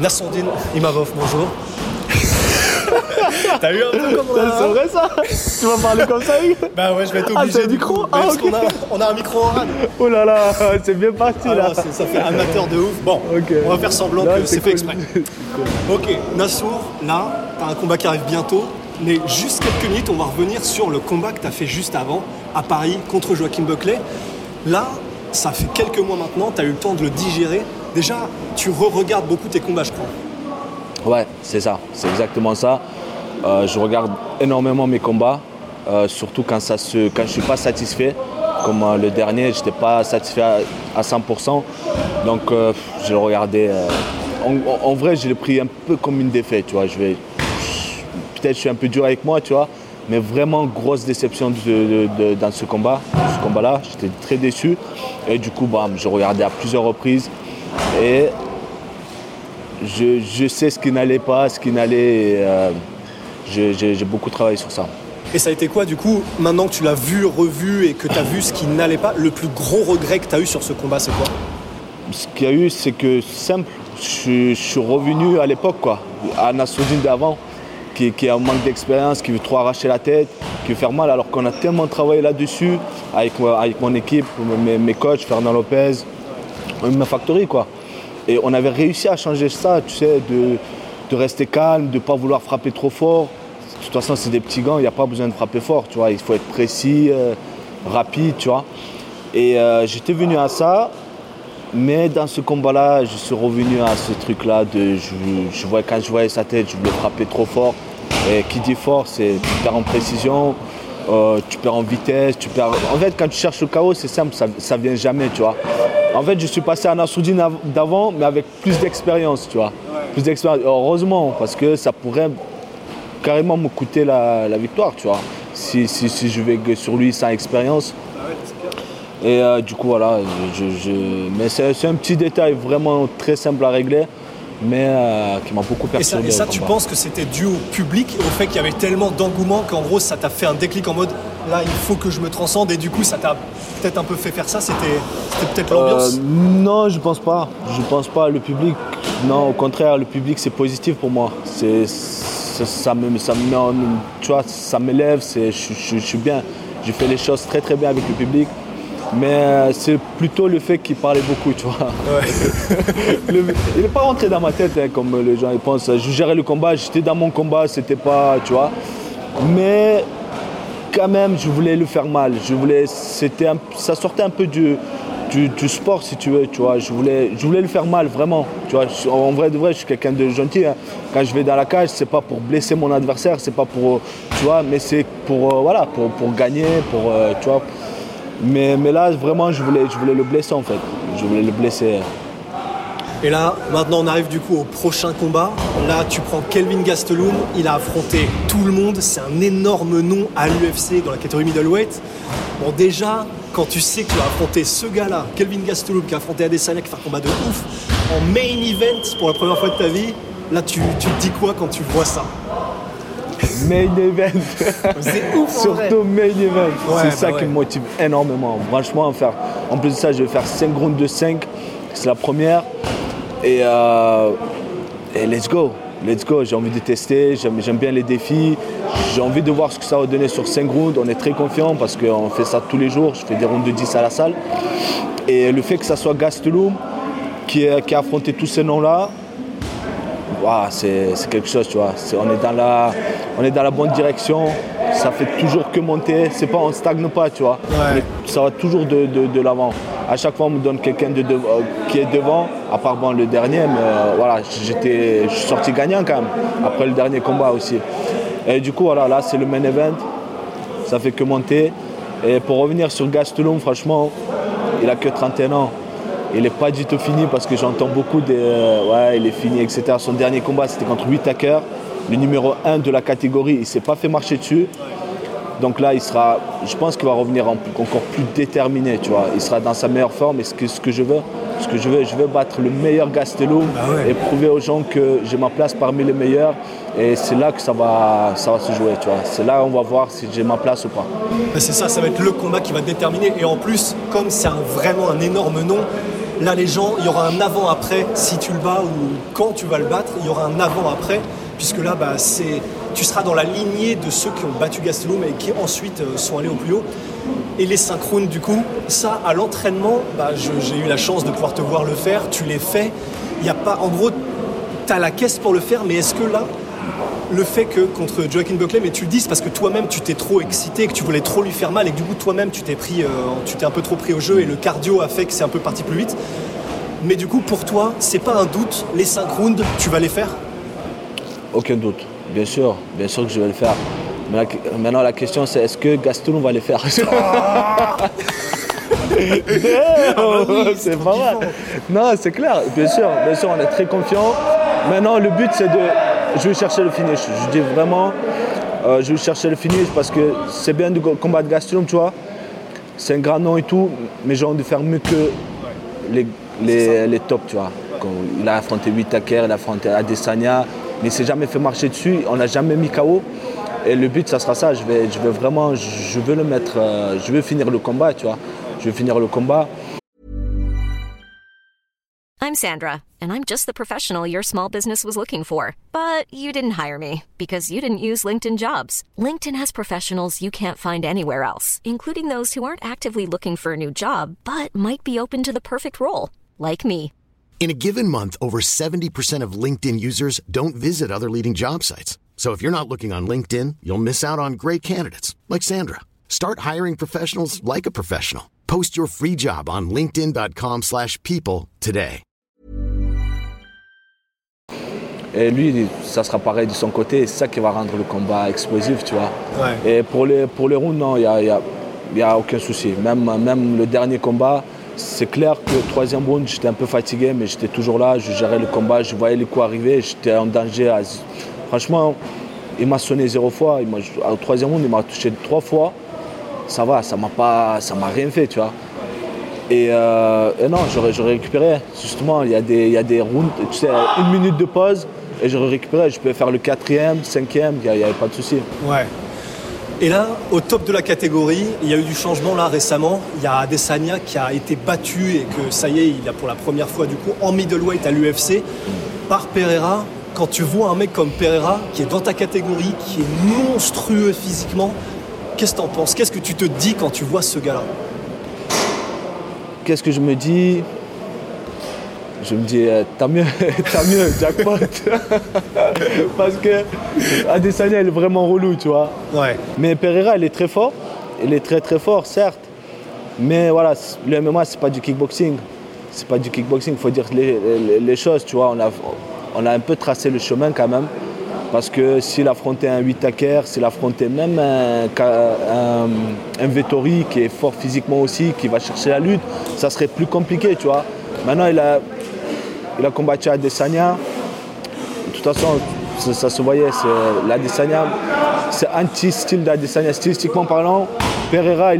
Nassondine Imavov, bonjour. T'as eu un peu comme on a- C'est vrai ça Tu vas parler comme ça Hugues Bah ouais, je vais être Ah, obligé. c'est un du micro Ah, parce ok. qu'on a, on a un micro oral. Oh là là, c'est bien parti là. Alors, c'est- ça fait amateur de ouf. Bon, on va faire semblant Non, que c'est fait cool. exprès. Ok, Nassour, là, t'as un combat qui arrive bientôt. Mais juste quelques minutes, on va revenir sur le combat que t'as fait juste avant, à Paris, contre Joaquin Buckley. Là, ça fait quelques mois maintenant, t'as eu le temps de le digérer. Déjà, tu re-regardes beaucoup tes combats, je crois. Ouais, c'est ça, c'est exactement ça. Euh, je regarde énormément mes combats, euh, surtout quand, ça se, quand je ne suis pas satisfait. Comme euh, le dernier, je n'étais pas satisfait à, à 100%. Donc je le regardais. en, vrai, je l'ai pris un peu comme une défaite. Tu vois. Je vais, peut-être je suis un peu dur avec moi, tu vois. Mais vraiment grosse déception dans ce combat, ce combat-là. J'étais très déçu. Et du coup, je regardais à plusieurs reprises. Et je, je sais ce qui n'allait pas, ce qui n'allait. euh, J'ai beaucoup travaillé sur ça. Et ça a été quoi, du coup, maintenant que tu l'as vu, revu et que t'as vu ce qui n'allait pas, le plus gros regret que t'as eu sur ce combat, c'est quoi? Ce qu'il y a eu, c'est que simple, je, je suis revenu à l'époque, quoi, à Nassoudine d'avant, qui, qui a un manque d'expérience, qui veut trop arracher la tête, qui veut faire mal, alors qu'on a tellement travaillé là-dessus avec, avec mon équipe, mes, mes coachs, Fernand Lopez, ma quoi. Et on avait réussi à changer ça, tu sais, de, rester calme, de ne pas vouloir frapper trop fort. De toute façon, c'est des petits gants, il n'y a pas besoin de frapper fort, tu vois. Il faut être précis, euh, rapide, tu vois. Et euh, j'étais venu à ça, mais dans ce combat-là, je suis revenu à ce truc-là je, quand je voyais sa tête, je voulais frapper trop fort. Et qui dit fort, c'est tu perds en précision, euh, tu perds en vitesse, tu perds. En fait, quand tu cherches le chaos, c'est simple, ça, ça vient jamais, tu vois. En fait, je suis passé à Nassoudine av- d'avant, mais avec plus d'expérience, tu vois. Plus d'expérience. Heureusement, parce que ça pourrait carrément me coûter la, la victoire, tu vois. Si, si, si je vais sur lui sans expérience. Et euh, du coup, voilà, je, je- mais c'est un petit détail vraiment très simple à régler, mais euh, qui m'a beaucoup Et ça, perturbé. et ça, tu penses que c'était dû au public, au fait qu'il y avait tellement d'engouement qu'en gros ça t'a fait un déclic en mode là il faut que je me transcende et du coup ça t'a peut-être un peu fait faire ça, c'était peut-être l'ambiance Euh, non, je pense pas. Je pense pas. Le public, non, au contraire, le public c'est positif pour moi. C'est ça, me, ça me met en- tu vois, ça m'élève. c'est- Je, je- je suis bien. Je fais les choses très très bien avec le public. Mais euh, c'est plutôt le fait qu'il parlait beaucoup, tu vois. Le- il n'est pas rentré dans ma tête, hein, comme les gens ils pensent. Je gérais le combat, j'étais dans mon combat, c'était pas, tu vois. Mais quand même, je voulais le faire mal. Je voulais, c'était ça sortait un peu du, du, sport, si tu veux, tu vois. Je voulais, je voulais le faire mal, vraiment. Tu vois, en vrai de vrai, je suis quelqu'un de gentil. hein. Quand je vais dans la cage, c'est pas pour blesser mon adversaire, c'est pas pour, tu vois, mais c'est pour, euh, voilà, pour, pour gagner, pour, euh, tu vois. Mais, mais là, vraiment, je voulais, je voulais le blesser, en fait. Je voulais le blesser. Et là, maintenant, on arrive du coup au prochain combat. Là, tu prends Kelvin Gastelum. Il a affronté tout le monde. C'est un énorme nom à l'UFC dans la catégorie middleweight. Bon, déjà, quand tu sais que tu vas affronter ce gars-là, Kelvin Gastelum, qui a affronté Adesanya, qui fait un combat de ouf, en main event pour la première fois de ta vie, là, tu, tu te dis quoi quand tu vois ça? Main event. C'est ouf, en vrai. Surtout main event. Ouais, c'est bah ça ouais. qui me motive énormément. Franchement, faire. En plus de ça, je vais faire 5 rounds de 5. C'est la première. Et, euh, et let's go. Let's go. J'ai envie de tester. J'aime bien les défis. J'ai envie de voir ce que ça va donner sur 5 rounds. On est très confiant parce qu'on fait ça tous les jours. Je fais des rounds de 10 à la salle. Et le fait que ça soit Gastelum qui, a- qui a affronté tous ces noms-là, c'est quelque chose, tu vois. On, est dans la, on est dans la bonne direction. Ça fait toujours que monter. C'est pas, on stagne pas, tu vois. Ouais. Ça va toujours de, de- de l'avant. À chaque fois, on me donne quelqu'un euh, qui est devant, à part bon, le dernier, mais euh, voilà, j'étais, je suis sorti gagnant quand même, après le dernier combat aussi. Et du coup, voilà, là, c'est le main event. Ça fait que monter. Et pour revenir sur Gastelum, franchement, il a que 31 ans. Il n'est pas du tout fini parce que j'entends beaucoup de ouais, il est fini, etc. Son dernier combat, c'était contre 8 hackers. Le numéro 1 de la catégorie, il ne s'est pas fait marcher dessus. Donc là, il sera, je pense qu'il va revenir encore plus déterminé, tu vois. Il sera dans sa meilleure forme. Et ce que, ce que je veux, ce que je veux, je veux battre le meilleur Gastelum bah ouais. et prouver aux gens que j'ai ma place parmi les meilleurs. Et c'est là que ça va, ça va se jouer, tu vois. C'est là on va voir si j'ai ma place ou pas. Bah, c'est ça, ça va être le combat qui va déterminer. Et en plus, comme c'est vraiment un énorme nom, là les gens, il y aura un avant-après si tu le bats ou quand tu vas le battre, il y aura un avant-après, puisque là, bah, c'est, tu seras dans la lignée de ceux qui ont battu Gastelum et qui ensuite euh, sont allés au plus haut. Et les synchrones, du coup, ça, à l'entraînement, bah, j'ai eu la chance de pouvoir te voir le faire, tu les fais. Il a pas, en gros, tu as la caisse pour le faire, mais est-ce que là, le fait que contre Joaquin Buckley, mais tu le dis, parce que toi-même tu t'es trop excité, que tu voulais trop lui faire mal et que du coup toi-même tu t'es pris, euh, tu t'es un peu trop pris au jeu et le cardio a fait que c'est un peu parti plus vite. Mais du coup pour toi, c'est pas un doute, les 5 rounds, tu vas les faire? Aucun doute. Bien sûr, bien sûr que je vais le faire. Maintenant, la question, c'est est-ce que Gastelum va les faire? Damn, C'est pas mal. Non, c'est clair. Bien sûr, bien sûr, on est très confiant. Maintenant, le but, c'est de. Je vais chercher le finish. Je dis vraiment, euh, je vais chercher le finish parce que c'est bien de combattre Gastelum, tu vois. C'est un grand nom et tout, mais j'ai envie de faire mieux que les, les, les tops, tu vois. Quand il a affronté Whittaker, il a affronté Adesanya, mais il s'est jamais fait marcher dessus, on n'a jamais mis KO. Et le but, ça sera ça. Je vais, je vais vraiment, je veux le mettre, euh, je veux finir le combat, tu vois. Je veux finir le combat. I'm Sandra, and I'm just the professional your small business was looking for. But you didn't hire me because you didn't use LinkedIn jobs. LinkedIn has professionals you can't find anywhere else, including those who aren't actively looking for a new job but might be open to the perfect role, like me. In a given month, over 70% of LinkedIn users don't visit other leading job sites. So if you're not looking on LinkedIn, you'll miss out on great candidates like Sandra. Start hiring professionals like a professional. Post your free job on linkedin.com/people slash people today. Et lui, ça sera pareil de son côté. C'est ça qui va rendre le combat explosif, tu vois. Ouais. Et pour les, pour les rounds, non, il n'y a, y a- il y a aucun souci. Même, même le dernier combat, c'est clair que troisième round, j'étais un peu fatigué, mais j'étais toujours là, je gérais le combat, je voyais les coups arriver, j'étais en danger. Franchement, il m'a sonné zéro fois. Au troisième round, il m'a touché trois fois. Ça va, ça m'a pas, m'a rien fait, tu vois. Et, euh, non, j'aurais, récupéré. Justement, il y, a des, y rounds, tu sais, une minute de pause et j'aurais récupéré. Je peux faire le quatrième, cinquième, il n'y avait pas de souci. Ouais. Et là, au top de la catégorie, il y a eu du changement là récemment. Il y a Adesanya qui a été battu et que ça y est, il a pour la première fois du coup en middleweight à l'UFC par Pereira. Quand tu vois un mec comme Pereira qui est dans ta catégorie, qui est monstrueux physiquement, qu'est-ce que t'en penses? Qu'est-ce que tu te dis quand tu vois ce gars-là? Qu'est-ce que je me dis? Je me dis, euh, tant mieux, tant mieux, jackpot. Parce que Adesanya, il est vraiment relou, tu vois. Ouais. Mais Pereira, il est très fort. Il est très très fort, certes. Mais voilà, le MMA, c'est pas du kickboxing. C'est pas du kickboxing, il faut dire les, les- les choses, tu vois. On a, on a un peu tracé le chemin quand même. Parce que s'il affrontait un 8 taker, s'il affrontait même un, un, un Vettori qui est fort physiquement aussi, qui va chercher la lutte, ça serait plus compliqué, tu vois. Maintenant, il a, il a combattu Adesanya. De toute façon, ça, se voyait, l'Adesanya, c'est anti-style d'Adesanya, stylistiquement parlant. Pereira,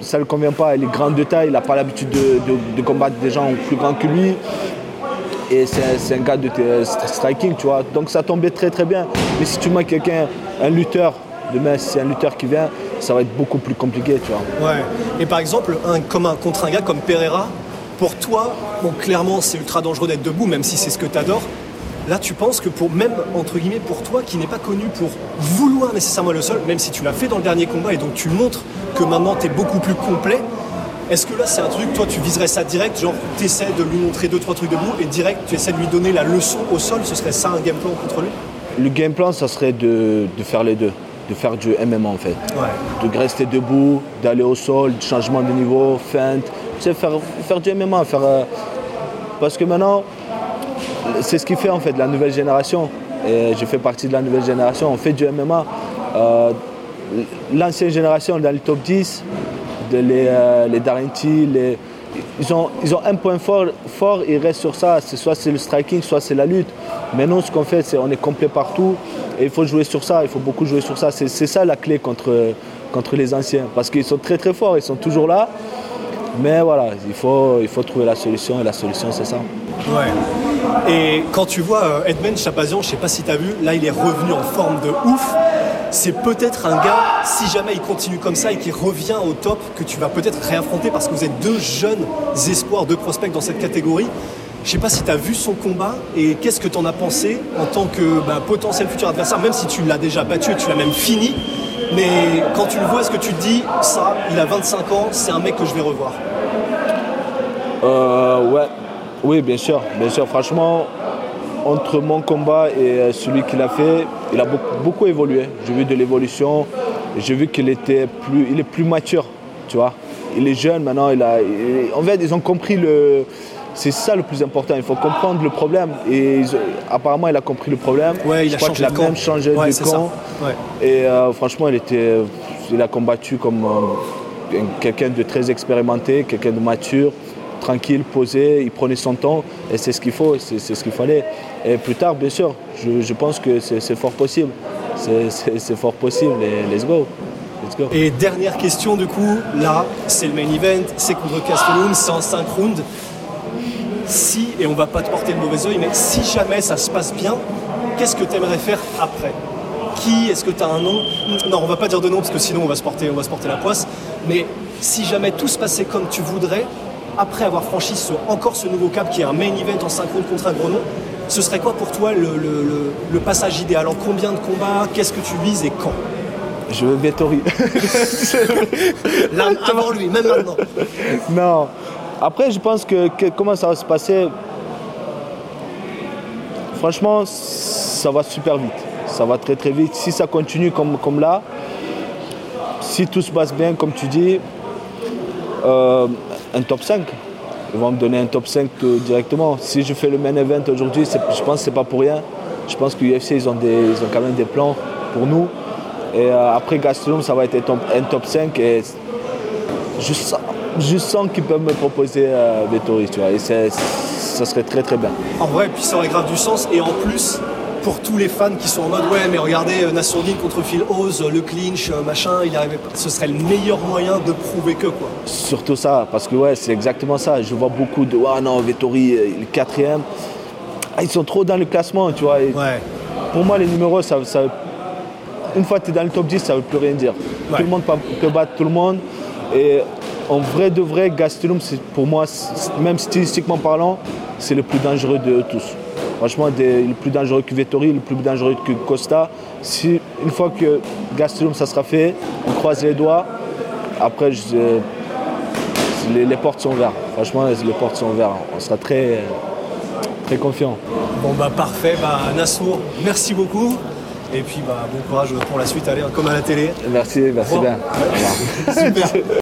ça ne le convient pas, il est grand de taille, il n'a pas l'habitude de, de- combattre des gens plus grands que lui. Et c'est un gars de t- striking, tu vois. Donc ça tombait très très bien. Mais si tu mets quelqu'un, un lutteur, demain, si c'est un lutteur qui vient, ça va être beaucoup plus compliqué, tu vois. Ouais. Et par exemple, un, comme un, contre un gars comme Pereira, pour toi, bon, clairement, c'est ultra dangereux d'être debout, même si c'est ce que tu adores. Là, tu penses que pour même entre guillemets pour toi, qui n'est pas connu pour vouloir nécessairement le sol, même si tu l'as fait dans le dernier combat et donc tu montres que maintenant tu es beaucoup plus complet. Est-ce que là, c'est un truc, toi, tu viserais ça direct, genre, tu essaies de lui montrer deux trois trucs debout et direct, tu essaies de lui donner la leçon au sol, ce serait ça un game plan contre lui? Le game plan, ça serait de, de faire les deux, de faire du MMA en fait. Ouais. de rester debout, d'aller au sol, changement de niveau, feinte, sais, faire, du MMA, euh, parce que maintenant, c'est ce qui fait en fait la nouvelle génération. Et je fais partie de la nouvelle génération, on fait du MMA. Euh, L'ancienne génération dans le top 10, de les, euh, les ils ont, ils ont un point fort, fort, ils restent sur ça. soit c'est le striking, soit c'est la lutte. Mais nous, ce qu'on fait, c'est on est complet partout. Et il faut jouer sur ça, il faut beaucoup jouer sur ça. C'est ça la clé contre, contre les anciens. Parce qu'ils sont très très forts, ils sont toujours là. Mais voilà, il faut, trouver la solution et la solution c'est ça. Ouais. Et quand tu vois euh, Edmond Chapazian, je sais pas si tu as vu, là il est revenu en forme de ouf. C'est peut-être un gars, si jamais il continue comme ça et qu'il revient au top, que tu vas peut-être réaffronter parce que vous êtes deux jeunes espoirs, deux prospects dans cette catégorie. Je sais pas si tu as vu son combat et qu'est-ce que tu en as pensé en tant que bah, potentiel futur adversaire, même si tu l'as déjà battu et tu l'as même fini. Mais quand tu le vois, est-ce que tu te dis, ça, il a 25 ans, c'est un mec que je vais revoir? Euh, Ouais, oui, bien sûr, bien sûr. Franchement, entre mon combat et euh, celui qu'il a fait, il a beaucoup, évolué. J'ai vu de l'évolution. J'ai vu qu'il était plus, il est plus mature, tu vois. Il est jeune maintenant. Il a, en fait, ils ont compris le, c'est ça le plus important. Il faut comprendre le problème. Et apparemment, il a compris le problème. Ouais, il a changé a même changé de camp. Et euh, franchement, il, était, il a combattu comme euh, quelqu'un de très expérimenté, quelqu'un de mature, tranquille, posé. Il prenait son temps. Et c'est ce qu'il faut, c'est ce qu'il fallait. Et plus tard, bien sûr, je, pense que c'est fort possible. C'est fort possible. Et let's go. Et dernière question du coup, là, c'est le main event, c'est contre Castellum, c'est en 5 rounds si, et on va pas te porter le mauvais oeil, mais si jamais ça se passe bien, qu'est-ce que tu aimerais faire après? Qui Est-ce que tu as un nom? Non, on va pas dire de nom parce que sinon on va se porter, on va se porter la poisse. Mais si jamais tout se passait comme tu voudrais, après avoir franchi encore ce nouveau cap qui est un main event en synchrone contre un gros nom, ce serait quoi pour toi le, passage idéal? En combien de combats? Qu'est-ce que tu vises et quand? Je veux Vettori. Là, avant lui, même maintenant. Non, après, je pense que, comment ça va se passer Franchement, ça va super vite. Ça va très très vite. Si ça continue comme, comme là, si tout se passe bien, comme tu dis, euh, un top 5. Ils vont me donner un top 5 directement. Si je fais le main event aujourd'hui, je pense que ce n'est pas pour rien. Je pense que l'UFC, ils, ont ils ont quand même des plans pour nous. Et euh, après Gastelum, ça va être un top, 5. Et juste je sens qu'ils peuvent me proposer euh, touristes, tu vois, et ça serait très très bien. En vrai, puis ça aurait grave du sens, et en plus, pour tous les fans qui sont en mode ouais mais regardez euh, Nassourdine contre Phil Oz, le clinch, euh, machin, il arrivait ce serait le meilleur moyen de prouver que quoi. Surtout ça, parce que ouais c'est exactement ça. Je vois beaucoup de ah non Vettori est quatrième. Ah, ils sont trop dans le classement, tu vois. Pour moi les numéros ça, une fois que tu es dans le top 10 ça veut plus rien dire. Tout le monde peut battre tout le monde. Et en vrai de vrai, Gastelum, pour moi, même stylistiquement parlant, c'est le plus dangereux de tous. Franchement, le plus dangereux que Vettori, le plus dangereux que Costa. Si, une fois que Gastelum, ça sera fait, on croise les doigts. Après, les, portes sont ouvertes. Franchement, les portes sont ouvertes. On sera très, très confiant. Bon, bah parfait. Bah, Nassour, merci beaucoup. Et puis bah, bon courage pour la suite, allez, comme à la télé. Merci, merci bien. Super.